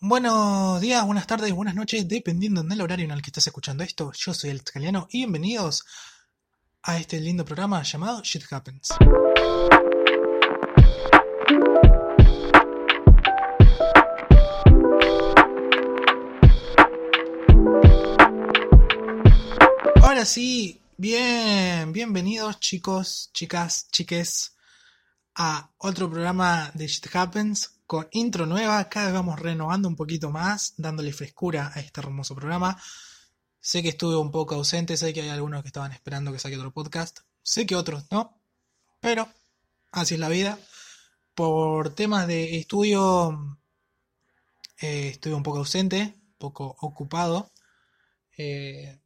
Buenos días, buenas tardes, buenas noches, dependiendo del horario en el que estés escuchando esto. Yo soy el Scaliano y bienvenidos a este lindo programa llamado Shit Happens. Ahora sí, bien, bienvenidos chicos, chicas, chiques a otro programa de Shit Happens con intro nueva. Cada vez vamos renovando un poquito más, dándole frescura a este hermoso programa. Sé que estuve un poco ausente, sé que hay algunos que estaban esperando que saque otro podcast, sé que otros no, pero así es la vida. Por temas de estudio, eh, estuve un poco ausente, un poco ocupado. Eh,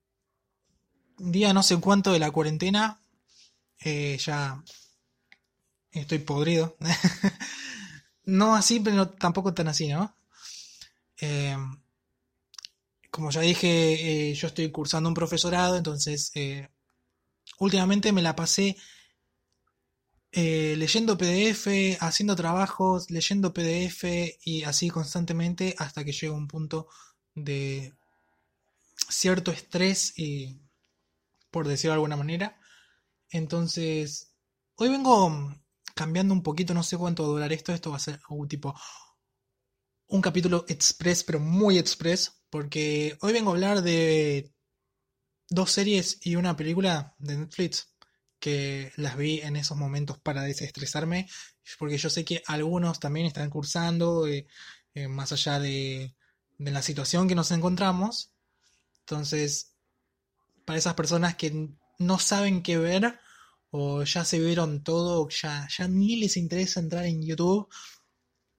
día no sé cuánto de la cuarentena, eh, ya estoy podrido. no así, pero tampoco tan así, ¿no? Eh, como ya dije, eh, yo estoy cursando un profesorado, entonces eh, últimamente me la pasé leyendo PDF, haciendo trabajos, leyendo PDF y así constantemente hasta que llega un punto de cierto estrés y por decirlo de alguna manera. Entonces, hoy vengo cambiando un poquito, no sé cuánto va a durar esto, esto va a ser un tipo un capítulo express, pero muy express, porque hoy vengo a hablar de dos series y una película de Netflix que las vi en esos momentos para desestresarme, porque yo sé que algunos también están cursando, eh, eh, más allá de, de la situación que nos encontramos. Entonces, para esas personas que no saben qué ver o ya se vieron todo, ya, ya ni les interesa entrar en YouTube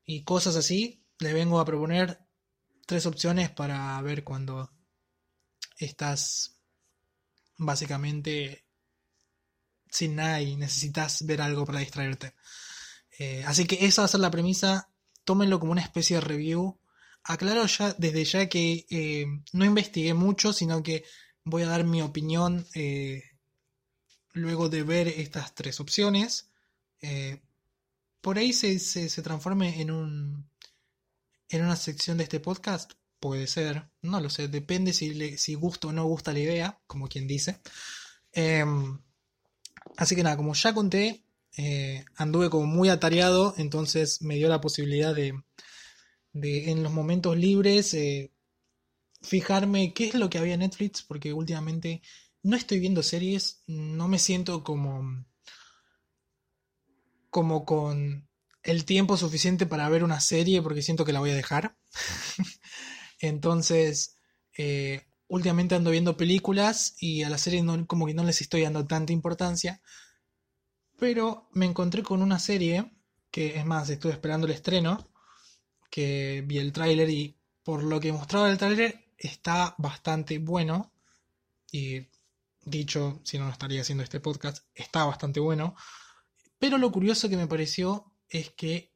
y cosas así, les vengo a proponer tres opciones para ver cuando estás básicamente sin nada y necesitas ver algo para distraerte. Eh, así que esa va a ser la premisa. Tómenlo como una especie de review. Aclaro ya desde ya que eh, no investigué mucho, sino que voy a dar mi opinión eh, luego de ver estas tres opciones. Eh, por ahí se, se, transforme en un en una sección de este podcast. Puede ser, no lo sé, depende si, le, si gusta o no gusta la idea, como quien dice. Eh, así que nada, como ya conté, eh, anduve como muy atareado, entonces me dio la posibilidad de, de en los momentos libres, eh, fijarme qué es lo que había en Netflix, porque últimamente no estoy viendo series, no me siento como como con el tiempo suficiente para ver una serie porque siento que la voy a dejar. Entonces, eh, últimamente ando viendo películas y a las series no, como que no les estoy dando tanta importancia. Pero me encontré con una serie que es más, estuve esperando el estreno, que vi el tráiler y por lo que mostraba el tráiler está bastante bueno. Y dicho, si no, no estaría haciendo este podcast, está bastante bueno. Pero lo curioso que me pareció es que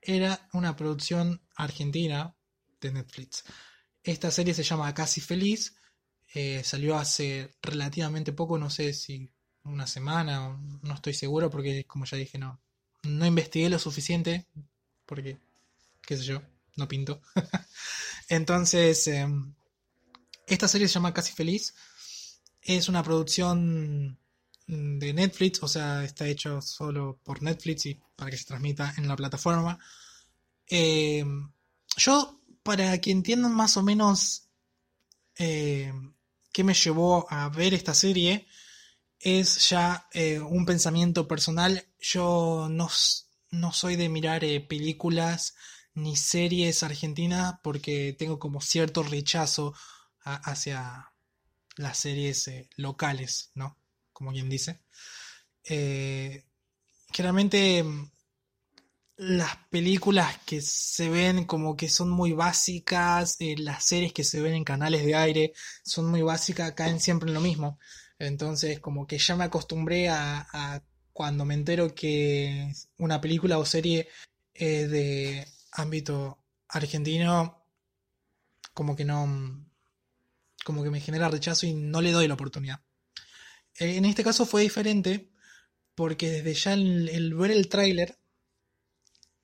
era una producción argentina de Netflix. Esta serie se llama Casi Feliz. Eh, salió hace relativamente poco, no sé si una semana, no estoy seguro porque como ya dije, no, no investigué lo suficiente porque, qué sé yo, no pinto. Entonces, eh, esta serie se llama Casi Feliz. Es una producción de Netflix, o sea, está hecho solo por Netflix y para que se transmita en la plataforma. Eh, yo, para que entiendan más o menos eh, qué me llevó a ver esta serie, es ya eh, un pensamiento personal. Yo no, no soy de mirar películas ni series argentinas porque tengo como cierto rechazo hacia las series eh, locales, ¿no? Como quien dice. Eh, generalmente las películas que se ven como que son muy básicas, eh, las series que se ven en canales de aire son muy básicas, caen siempre en lo mismo. Entonces como que ya me acostumbré a, a cuando me entero que una película o serie es de ámbito argentino, como que no, como que me genera rechazo y no le doy la oportunidad. En este caso fue diferente porque desde ya el, el ver el tráiler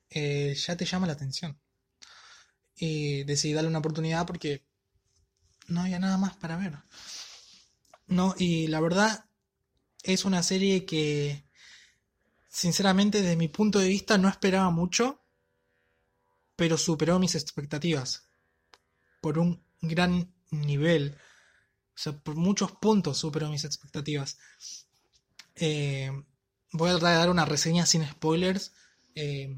eh, ya te llama la atención. y decidí darle una oportunidad porque no había nada más para ver. No, y la verdad es una serie que sinceramente desde mi punto de vista no esperaba mucho, pero superó mis expectativas por un gran nivel. O sea, por muchos puntos superó mis expectativas. Eh, voy a dar una reseña sin spoilers. Eh,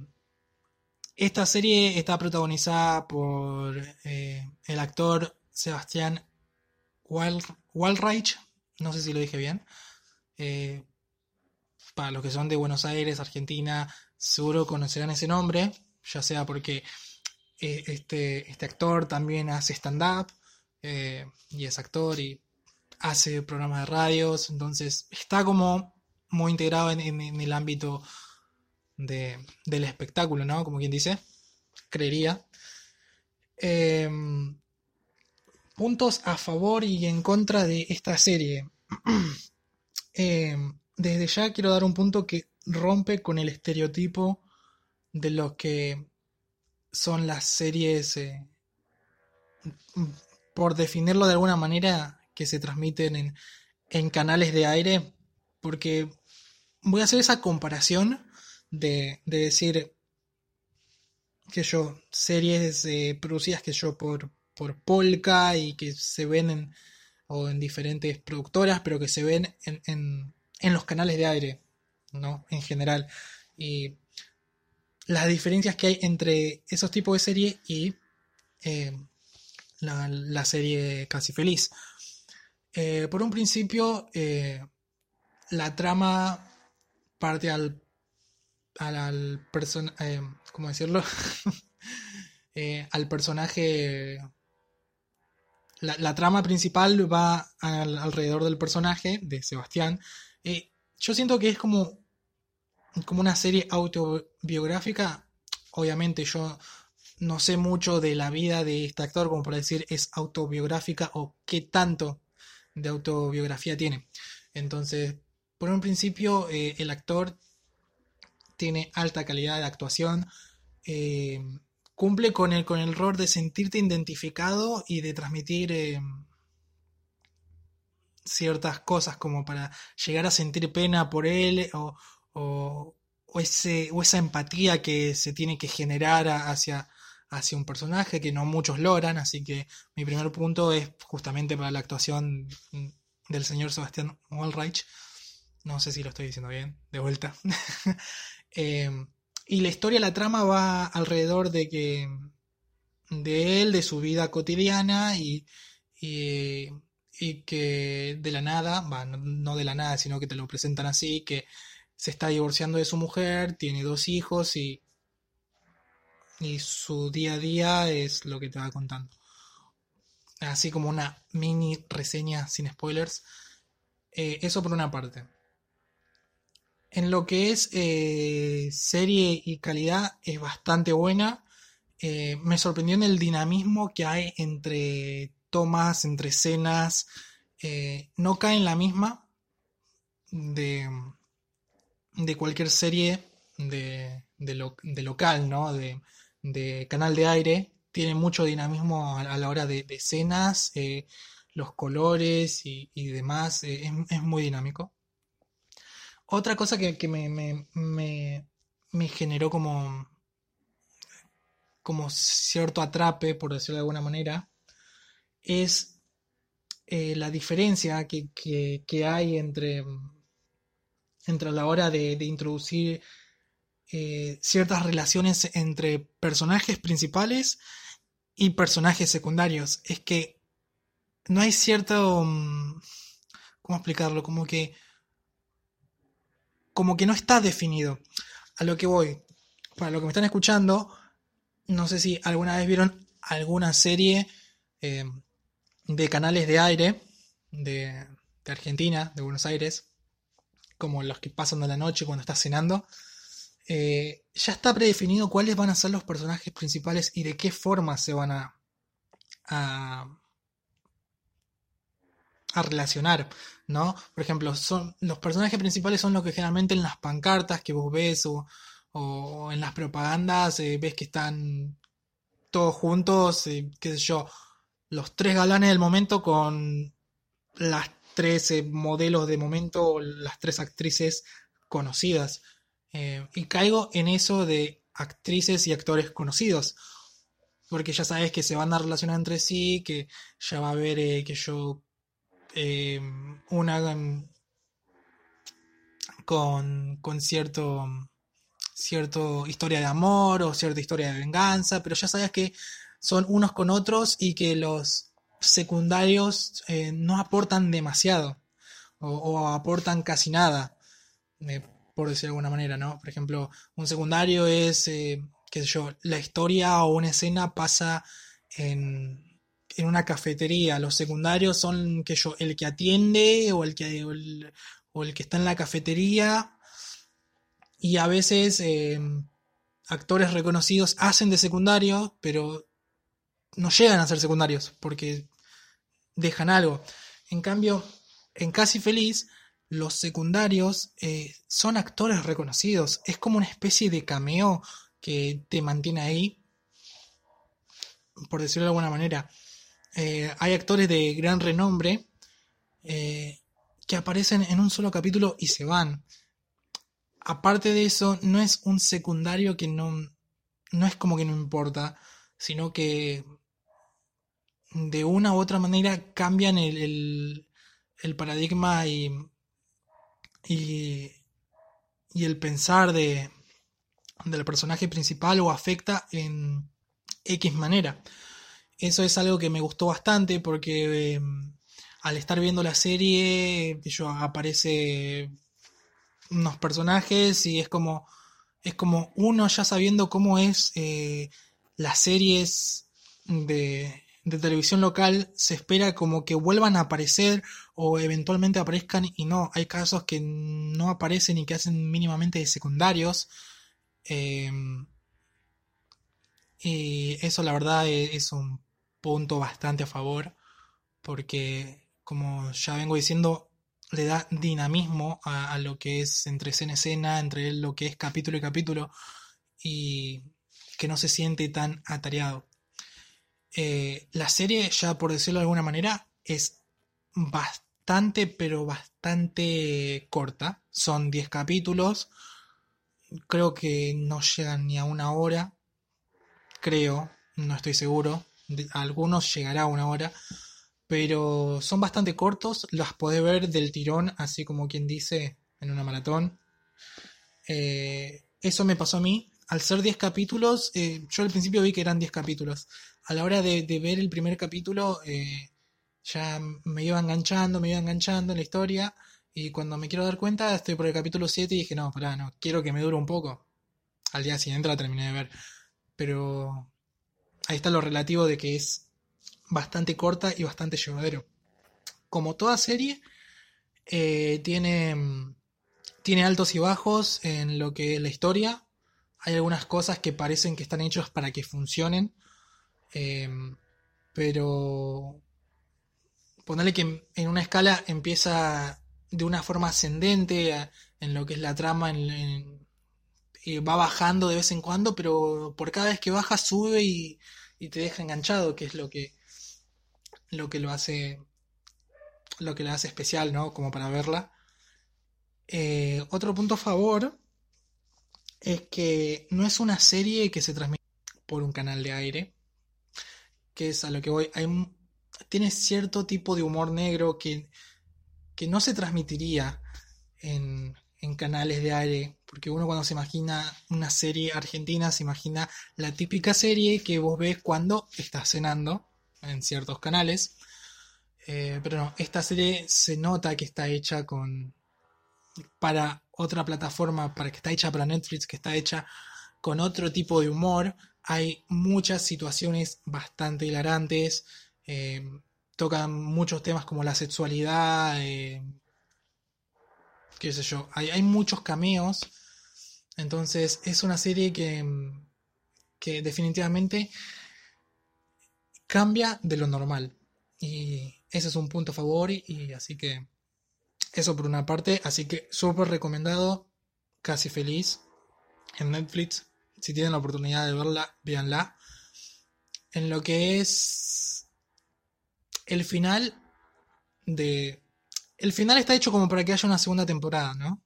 esta serie está protagonizada por eh, el actor Sebastián Walreich, no sé si lo dije bien. Para los que son de Buenos Aires, Argentina, seguro conocerán ese nombre, ya sea porque este, este, actor también hace stand-up y es actor y hace programas de radios, entonces está como muy integrado en el ámbito del espectáculo, ¿no? Como quien dice, creería. Em, puntos a favor y en contra de esta serie. Em, desde ya quiero dar un punto que rompe con el estereotipo de lo que son las series, eh, por definirlo de alguna manera, que se transmiten en, en canales de aire, porque voy a hacer esa comparación de, decir que yo, series producidas que yo por, por Polka y que se ven en, o en diferentes productoras, pero que se ven en, en, los canales de aire, ¿no? En general. Y las diferencias que hay entre esos tipos de series y eh, la, serie Casi Feliz. Eh, por un principio, eh, la trama parte al al, eh, ¿cómo decirlo? Eh, al personaje. La, trama principal va alrededor del personaje de Sebastián. Yo siento que es como, como una serie autobiográfica. Obviamente yo no sé mucho de la vida de este actor como para decir es autobiográfica o qué tanto de autobiografía tiene. Entonces, por un principio, el actor tiene alta calidad de actuación, eh, cumple con el, con el rol de sentirte identificado y de transmitir eh, ciertas cosas como para llegar a sentir pena por él o, o, ese, o esa empatía que se tiene que generar hacia, hacia un personaje que no muchos logran, así que mi primer punto es justamente para la actuación del señor Sebastián Walreich. No sé si lo estoy diciendo bien, de vuelta. Em, y la historia, la trama va alrededor de que de él, de su vida cotidiana y, y, que de la nada, no de la nada, sino que te lo presentan así, que se está divorciando de su mujer, tiene dos hijos y, y su día a día es lo que te va contando. Así como una mini reseña sin spoilers. Eh, eso por una parte. En lo que es eh, serie y calidad es bastante buena. Eh, me sorprendió en el dinamismo que hay entre tomas, entre escenas. No cae en la misma de, de cualquier serie de, de, local, ¿no? De, canal de aire. Tiene mucho dinamismo a, la hora de, escenas, los colores y, demás. es muy dinámico. Otra cosa que, me, generó como, como cierto atrape, por decirlo de alguna manera, es eh, la diferencia que, hay entre, entre la hora de, introducir eh, ciertas relaciones entre personajes principales y personajes secundarios. Es que no hay cierto... Mm, ¿Cómo explicarlo? Como que como que no está definido. A lo que voy, para los que me están escuchando, no sé si alguna vez vieron alguna serie eh, de canales de aire de, Argentina, de Buenos Aires, como los que pasan de la noche cuando estás cenando. Eh, ya está predefinido cuáles van a ser los personajes principales y de qué forma se van a, a, relacionar. ¿no? Por ejemplo, son, los personajes principales son los que generalmente en las pancartas que vos ves o, en las propagandas eh, ves que están todos juntos, eh, qué sé yo, los tres galanes del momento con las tres eh, modelos de momento, las tres actrices conocidas. Eh, y caigo en eso de actrices y actores conocidos. Porque ya sabes que se van a relacionar entre sí, que ya va a haber que yo una con, con cierto cierta historia de amor o cierta historia de venganza, pero ya sabes que son unos con otros y que los secundarios eh, no aportan demasiado o, aportan casi nada, eh, por decir de alguna manera, ¿no? Por ejemplo, un secundario es, eh, qué sé yo, la historia o una escena pasa en, en una cafetería. Los secundarios son que yo, el que atiende o el que, o el que está en la cafetería y a veces em, actores reconocidos hacen de secundario, pero no llegan a ser secundarios porque dejan algo. En cambio, en Casi Feliz, los secundarios eh, son actores reconocidos. Es como una especie de cameo que te mantiene ahí, por decirlo de alguna manera. Eh, hay actores de gran renombre eh, que aparecen en un solo capítulo y se van aparte de eso, no es un secundario que no, no es como que no importa, sino que de una u otra manera cambian el, el, paradigma y, y, y, el pensar de, del personaje principal o afecta en X manera. Eso es algo que me gustó bastante porque em, al estar viendo la serie, yo aparece unos personajes y es como, es como uno ya sabiendo cómo es eh, las series de, de televisión local, se espera como que vuelvan a aparecer o eventualmente aparezcan y no, hay casos que no aparecen y que hacen mínimamente de secundarios. Em, y eso la verdad e, es un punto bastante a favor porque como ya vengo diciendo le da dinamismo a, lo que es entre escena escena, entre lo que es capítulo y capítulo, y que no se siente tan atareado. Eh, la serie, ya por decirlo de alguna manera, es bastante, pero bastante corta. Son 10 capítulos. Creo que no llegan ni a una hora. Creo, no estoy seguro. algunos llegará a una hora pero son bastante cortos, las podés ver del tirón, así como quien dice, en una maratón. Eh, eso me pasó a mí. Al ser 10 capítulos, eh, yo al principio vi que eran 10 capítulos. A la hora de, ver el primer capítulo, eh, ya me iba enganchando, me iba enganchando en la historia. Y cuando me quiero dar cuenta, estoy por el capítulo 7 y dije, no, pará, no, quiero que me dure un poco. Al día siguiente la terminé de ver. Pero ahí está lo relativo de que es bastante corta y bastante llevadero. Como toda serie, eh, tiene, tiene altos y bajos en lo que es la historia. Hay algunas cosas que parecen que están hechas para que funcionen. Em, pero ponerle que en una escala empieza de una forma ascendente en lo que es la trama, y va bajando de vez en cuando, pero por cada vez que baja sube y, te deja enganchado, que es lo que lo que lo hace lo que la hace especial, ¿no? Como para verla. Eh, otro punto a favor es que no es una serie que se transmite por un canal de aire, que es a lo que voy. Tiene cierto tipo de humor negro que, que no se transmitiría en, en canales de aire, porque uno cuando se imagina una serie argentina se imagina la típica serie que vos ves cuando estás cenando en ciertos canales. Eh, pero no, esta serie se nota que está hecha con para otra plataforma, para que está hecha para Netflix, que está hecha con otro tipo de humor. Hay muchas situaciones bastante hilarantes. Eh, tocan muchos temas como la sexualidad. Eh, qué sé yo. Hay, muchos cameos. Entonces es una serie que, que definitivamente cambia de lo normal. Y ese es un punto a favor y, así que eso por una parte. Así que súper recomendado, casi feliz en Netflix. Si tienen la oportunidad de verla, véanla. en lo que es el final de... El final está hecho como para que haya una segunda temporada, ¿no?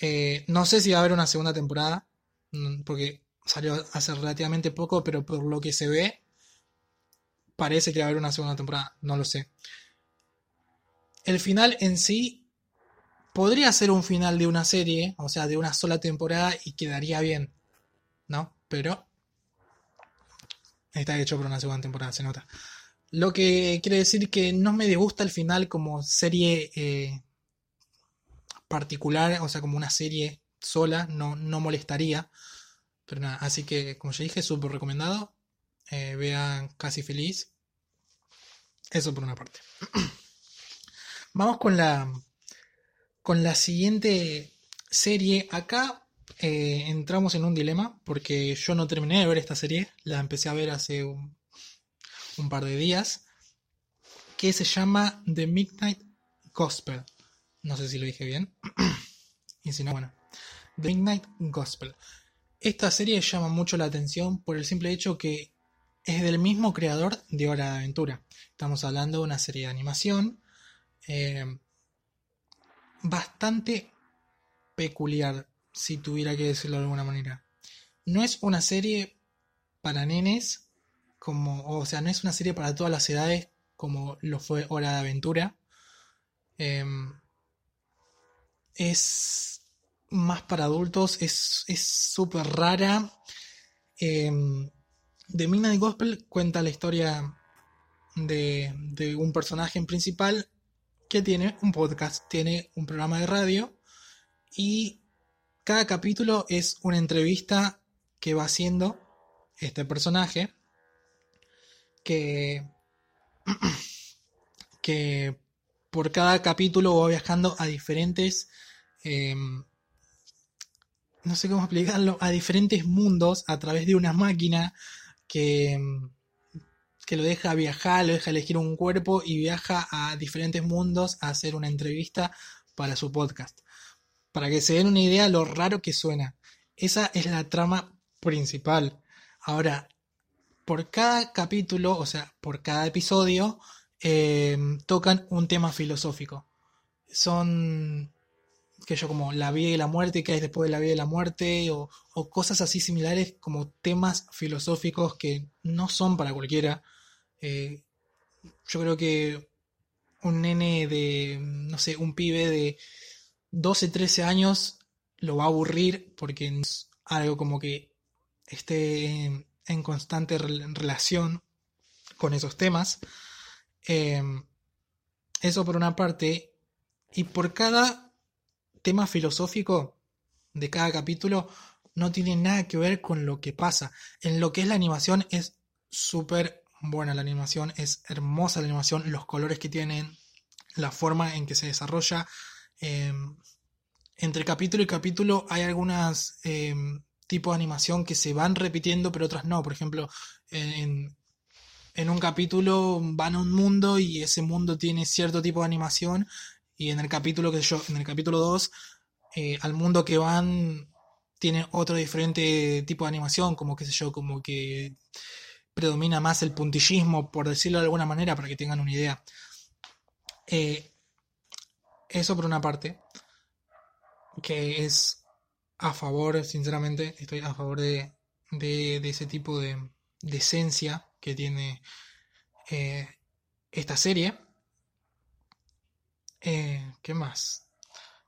Eh, no sé si va a haber una segunda temporada, mm, porque salió hace relativamente poco, pero por lo que se ve, parece que va a haber una segunda temporada, no lo sé. El final en sí podría ser un final de una serie, o sea, de una sola temporada y quedaría bien, ¿no? Pero está hecho por una segunda temporada, se nota. Lo que quiere decir que no me gusta el final como serie eh, particular, o sea, como una serie sola, no, no molestaría. Pero nada, así que como ya dije, súper recomendado. Eh, vean Casi Feliz. Eso por una parte. Vamos con la, con la siguiente serie. Acá eh, entramos en un dilema porque yo no terminé de ver esta serie. La empecé a ver hace un, un par de días. Que se llama The Midnight Gospel. No sé si lo dije bien. y si no, bueno. The Midnight Gospel. Esta serie llama mucho la atención por el simple hecho que es del mismo creador de Hora de Aventura. Estamos hablando de una serie de animación eh, bastante peculiar, si tuviera que decirlo de alguna manera. No es una serie para nenes, como, o sea, no es una serie para todas las edades como lo fue Hora de Aventura. Eh, es más para adultos, es súper rara. Eh, The Midnight Gospel cuenta la historia de, de, un personaje principal que tiene un podcast, tiene un programa de radio y cada capítulo es una entrevista que va haciendo este personaje que, que por cada capítulo va viajando a diferentes Em, no sé cómo explicarlo, a diferentes mundos a través de una máquina que, em, que lo deja viajar, lo deja elegir un cuerpo y viaja a diferentes mundos a hacer una entrevista para su podcast. Para que se den una idea lo raro que suena. Esa es la trama principal. Ahora, por cada capítulo, o sea, por cada episodio, em, tocan un tema filosófico. Son que yo como la vida y la muerte, que hay después de la vida y la muerte, o, cosas así similares como temas filosóficos que no son para cualquiera. Eh, yo creo que un nene de, no sé, un pibe de 12, 13 años lo va a aburrir porque es algo como que esté en, constante relación con esos temas. Eh, eso por una parte. Y por cada tema filosófico de cada capítulo no tiene nada que ver con lo que pasa. En lo que es la animación es súper buena la animación, es hermosa la animación, los colores que tienen, la forma en que se desarrolla. Em, entre capítulo y capítulo hay algunas em, tipos de animación que se van repitiendo, pero otras no. Por ejemplo, en, en un capítulo van a un mundo y ese mundo tiene cierto tipo de animación y en el capítulo que yo, en el capítulo 2, eh, al mundo que van tiene otro diferente tipo de animación, como qué sé yo, como que predomina más el puntillismo, por decirlo de alguna manera, para que tengan una idea. Eh, eso por una parte, que es a favor, sinceramente, estoy a favor de, ese tipo de, de, esencia que tiene eh, esta serie. Eh, ¿Qué más?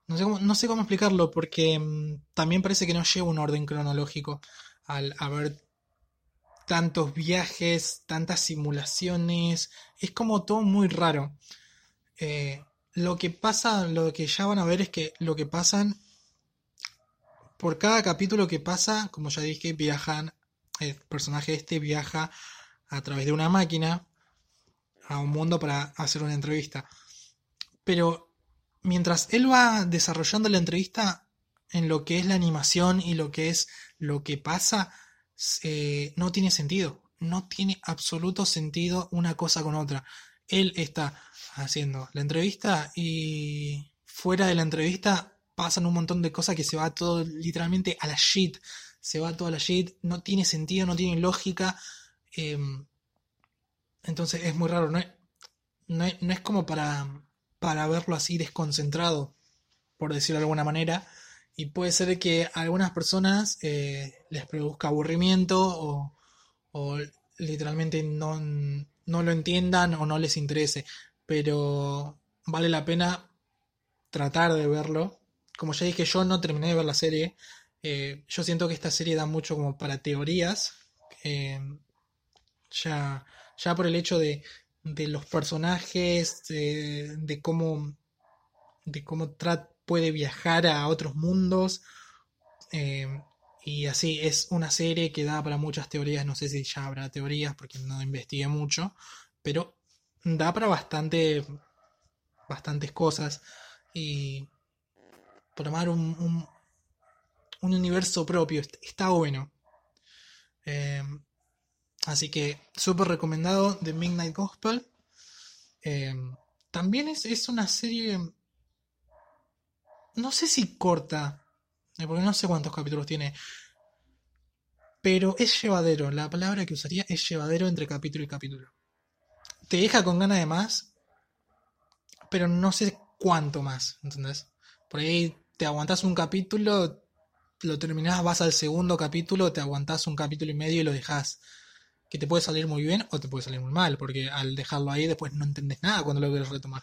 No sé, cómo, no sé cómo explicarlo porque mm, también parece que no lleva un orden cronológico al haber tantos viajes, tantas simulaciones. Es como todo muy raro. Eh, lo que pasa, lo que ya van a ver es que lo que pasan, por cada capítulo que pasa, como ya dije, viajan, el personaje este viaja a través de una máquina a un mundo para hacer una entrevista pero mientras él va desarrollando la entrevista en lo que es la animación y lo que es lo que pasa, eh, no tiene sentido. No tiene absoluto sentido una cosa con otra. Él está haciendo la entrevista y fuera de la entrevista pasan un montón de cosas que se va todo literalmente a la shit. Se va todo a la shit, no tiene sentido, no tiene lógica. Em, entonces es muy raro, no es, no es, como para, para verlo así desconcentrado, por decirlo de alguna manera. Y puede ser que a algunas personas eh, les produzca aburrimiento o, o literalmente no, no, lo entiendan o no les interese. Pero vale la pena tratar de verlo. Como ya dije, yo no terminé de ver la serie. Eh, yo siento que esta serie da mucho como para teorías. Eh, ya, ya por el hecho de, de los personajes, de, cómo, de cómo puede viajar a otros mundos. Eh, y así es una serie que da para muchas teorías. No sé si ya habrá teorías porque no investigué mucho. Pero da para bastante. bastantes cosas. Y formar un, un, un universo propio. Está bueno. Eh, Así que súper recomendado The Midnight Gospel. Eh, también es, una serie, no sé si corta, eh, porque no sé cuántos capítulos tiene, pero es llevadero. La palabra que usaría es llevadero entre capítulo y capítulo. Te deja con ganas de más, pero no sé cuánto más, ¿entendés? Por ahí te aguantás un capítulo, lo terminás, vas al segundo capítulo, te aguantás un capítulo y medio y lo dejás que te puede salir muy bien o te puede salir muy mal, porque al dejarlo ahí después no entendés nada cuando lo quieres retomar.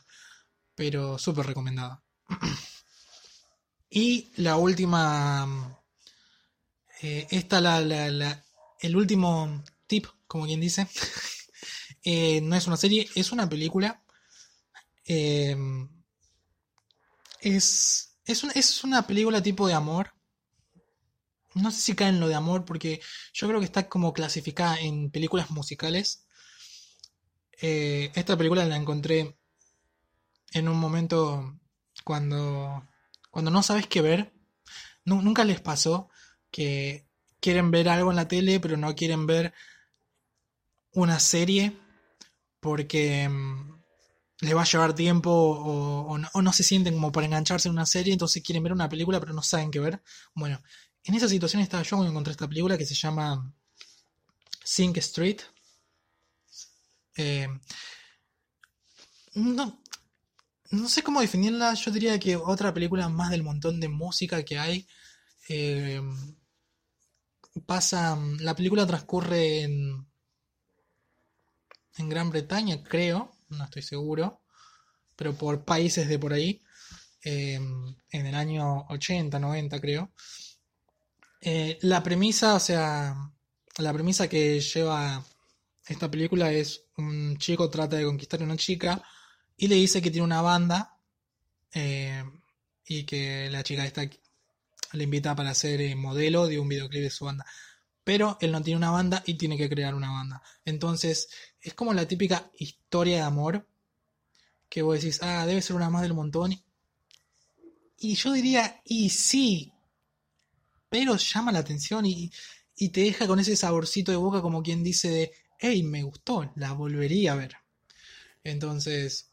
Pero súper recomendado. y la última... Eh, esta, la, la, el último tip, como quien dice. Eh, no es una serie, es una película. Eh, es, es, es una película tipo de amor no sé si cae en lo de amor, porque yo creo que está como clasificada en películas musicales. Eh, esta película la encontré en un momento cuando, cuando no sabes qué ver. nunca les pasó que quieren ver algo en la tele, pero no quieren ver una serie porque mm, les va a llevar tiempo o, no, se sienten como para engancharse en una serie, entonces quieren ver una película pero no saben qué ver. Bueno, en esa situación estaba yo cuando encontré esta película que se llama Sink Street. Eh, no, sé cómo definirla, yo diría que otra película más del montón de música que hay. Eh, pasa, la película transcurre en, en Gran Bretaña, creo, no estoy seguro, pero por países de por ahí, eh, en el año 80, 90 creo. Eh, la premisa, o sea, la premisa que lleva esta película es un chico trata de conquistar a una chica y le dice que tiene una banda eh, y que la chica esta le invita para ser eh, modelo de un videoclip de su banda. Pero él no tiene una banda y tiene que crear una banda. Entonces, es como la típica historia de amor que vos decís, ah, debe ser una más del montón. Y yo diría, y sí, pero llama la atención y, te deja con ese saborcito de boca como quien dice de, hey, me gustó, la volvería a ver. Entonces,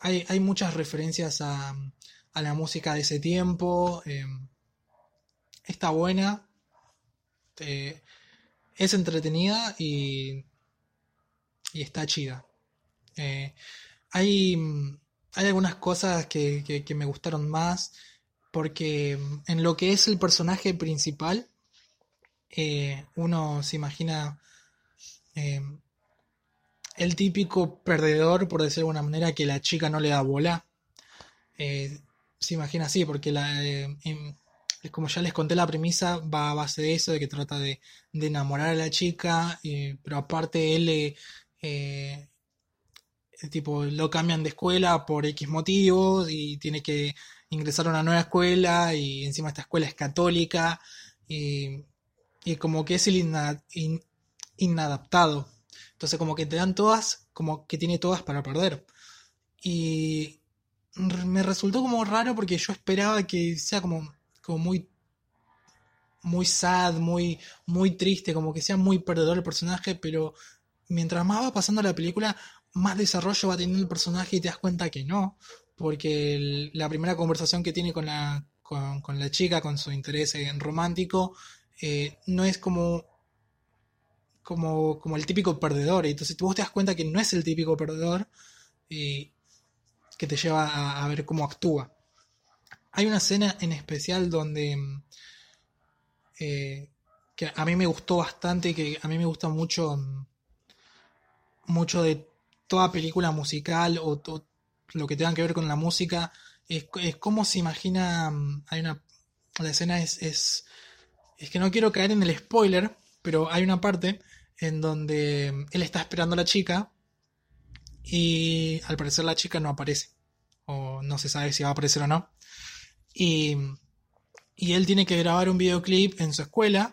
hay, muchas referencias a, la música de ese tiempo. Em, está buena. Es entretenida y, está chida. Eh, hay, hay algunas cosas que, me gustaron más porque mm, en lo que es el personaje principal, eh, uno se imagina eh, el típico perdedor, por decirlo de alguna manera, que la chica no le da bola. Eh, se imagina así, porque la, como ya les conté la premisa, va a base de eso, de que trata de, enamorar a la chica, pero aparte él tipo lo cambian de escuela por X motivos y tiene que ingresar a una nueva escuela y encima esta escuela es católica y, como que es el inadaptado. Entonces como que te dan todas, como que tiene todas para perder. Y me resultó como raro porque yo esperaba que sea como, como muy muy sad, muy, muy triste, como que sea muy perdedor el personaje, pero mientras más va pasando la película, más desarrollo va teniendo el personaje y te das cuenta que no, porque la primera conversación que tiene con la, con, la chica, con su interés en romántico, eh, no es como, como, como el típico perdedor. Y entonces vos te das cuenta que no es el típico perdedor y que te lleva a, ver cómo actúa. Hay una escena en especial donde eh, que a mí me gustó bastante, que a mí me gusta mucho mucho de toda película musical o lo que tenga que ver con la música es, es como se imagina hay una la escena es, es es que no quiero caer en el spoiler pero hay una parte en donde él está esperando a la chica y al parecer la chica no aparece o no se sabe si va a aparecer o no. Y, y él tiene que grabar un videoclip en su escuela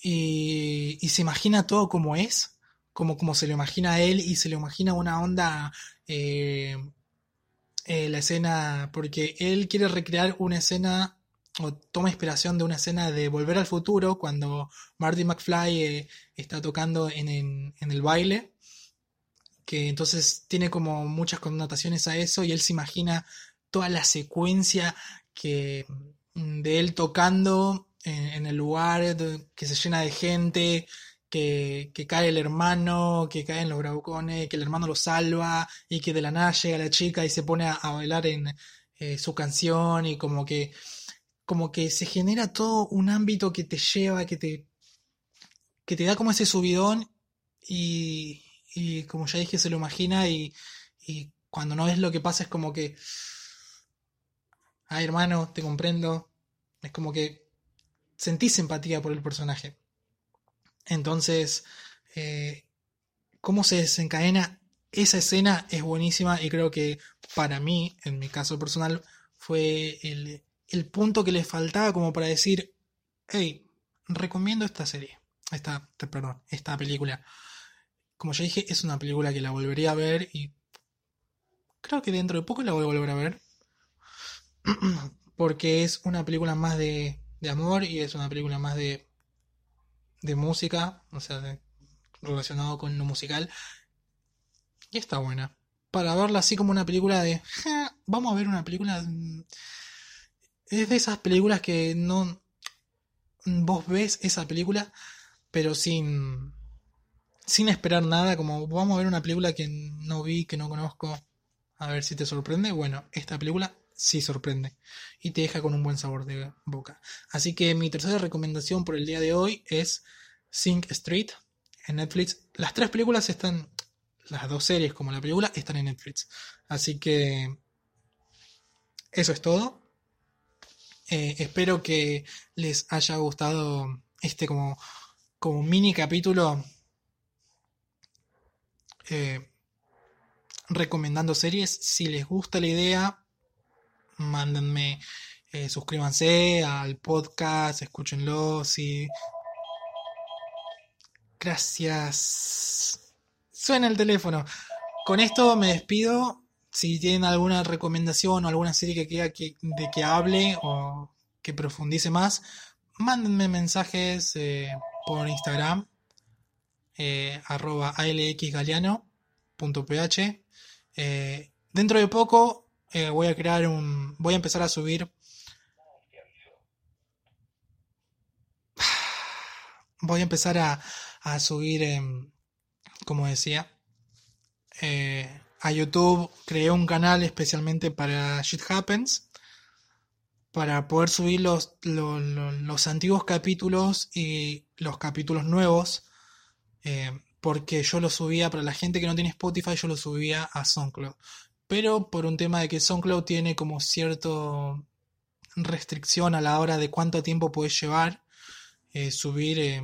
y, y se imagina todo como es como, como se lo imagina a él y se lo imagina una onda eh, eh, la escena porque él quiere recrear una escena o toma inspiración de una escena de Volver al Futuro, cuando Marty McFly eh, está tocando en, el baile, que entonces tiene como muchas connotaciones a eso y él se imagina toda la secuencia que, mm, de él tocando en, el lugar que se llena de gente, que, cae el hermano, que caen los bravucones, que el hermano lo salva y que de la nada llega la chica y se pone a, bailar en eh, su canción y como que como que se genera todo un ámbito que te lleva, que te, que te da como ese subidón y, como ya dije, se lo imagina y, y cuando no ves lo que pasa es como que, ay hermano, te comprendo, es como que sentís empatía por el personaje. Entonces, eh, cómo se desencadena esa escena es buenísima y creo que para mí, en mi caso personal, fue el, el punto que le faltaba como para decir, hey, recomiendo esta serie, esta, perdón, esta película. Como ya dije, es una película que la volvería a ver y creo que dentro de poco la voy a volver a ver. Porque es una película más de, de amor y es una película más de, de música, o sea, relacionado con lo musical. Y está buena. Para verla así como una película de... vamos a ver una película es de esas películas que no. Vos ves esa película, pero sin. Sin esperar nada, como vamos a ver una película que no vi, que no conozco, a ver si te sorprende. Bueno, esta película sí sorprende y te deja con un buen sabor de boca. Así que mi tercera recomendación por el día de hoy es Sing Street en Netflix. Las tres películas están, las dos series como la película están en Netflix. Así que eso es todo. Eh, espero que les haya gustado este como, como mini capítulo eh, recomendando series. Si les gusta la idea, mándenme, eh, suscríbanse al podcast, escúchenlo. Si... Gracias. Suena el teléfono. Con esto me despido si tienen alguna recomendación o alguna serie que quiera que, de que hable o que profundice más, mándenme mensajes eh, por Instagram, eh, arroba alxgaleano.ph. Eh, dentro de poco eh, voy a crear un. Voy a empezar a subir. Voy a empezar a, a subir, em, como decía, eh, a YouTube creé un canal especialmente para Shit Happens, para poder subir los, los, antiguos capítulos y los capítulos nuevos, eh, porque yo los subía, para la gente que no tiene Spotify, yo los subía a SoundCloud. Pero por un tema de que SoundCloud tiene como cierto restricción a la hora de cuánto tiempo puedes llevar, eh, subir, eh,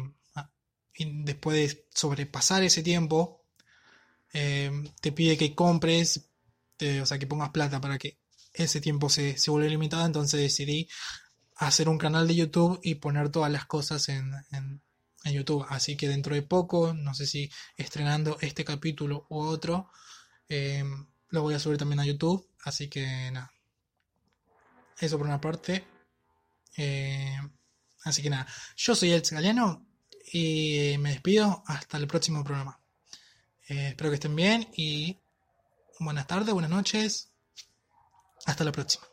y después de sobrepasar ese tiempo, eh, te pide que compres, o sea, que pongas plata para que ese tiempo se, se vuelva limitado, entonces decidí hacer un canal de YouTube y poner todas las cosas en, en, YouTube. Así que dentro de poco, no sé si estrenando este capítulo u otro, eh, lo voy a subir también a YouTube. Así que nada. Eso por una parte. Eh, así que nada. Yo soy El Galeano y me despido hasta el próximo programa. Eh, espero que estén bien y buenas tardes, buenas noches. Hasta la próxima.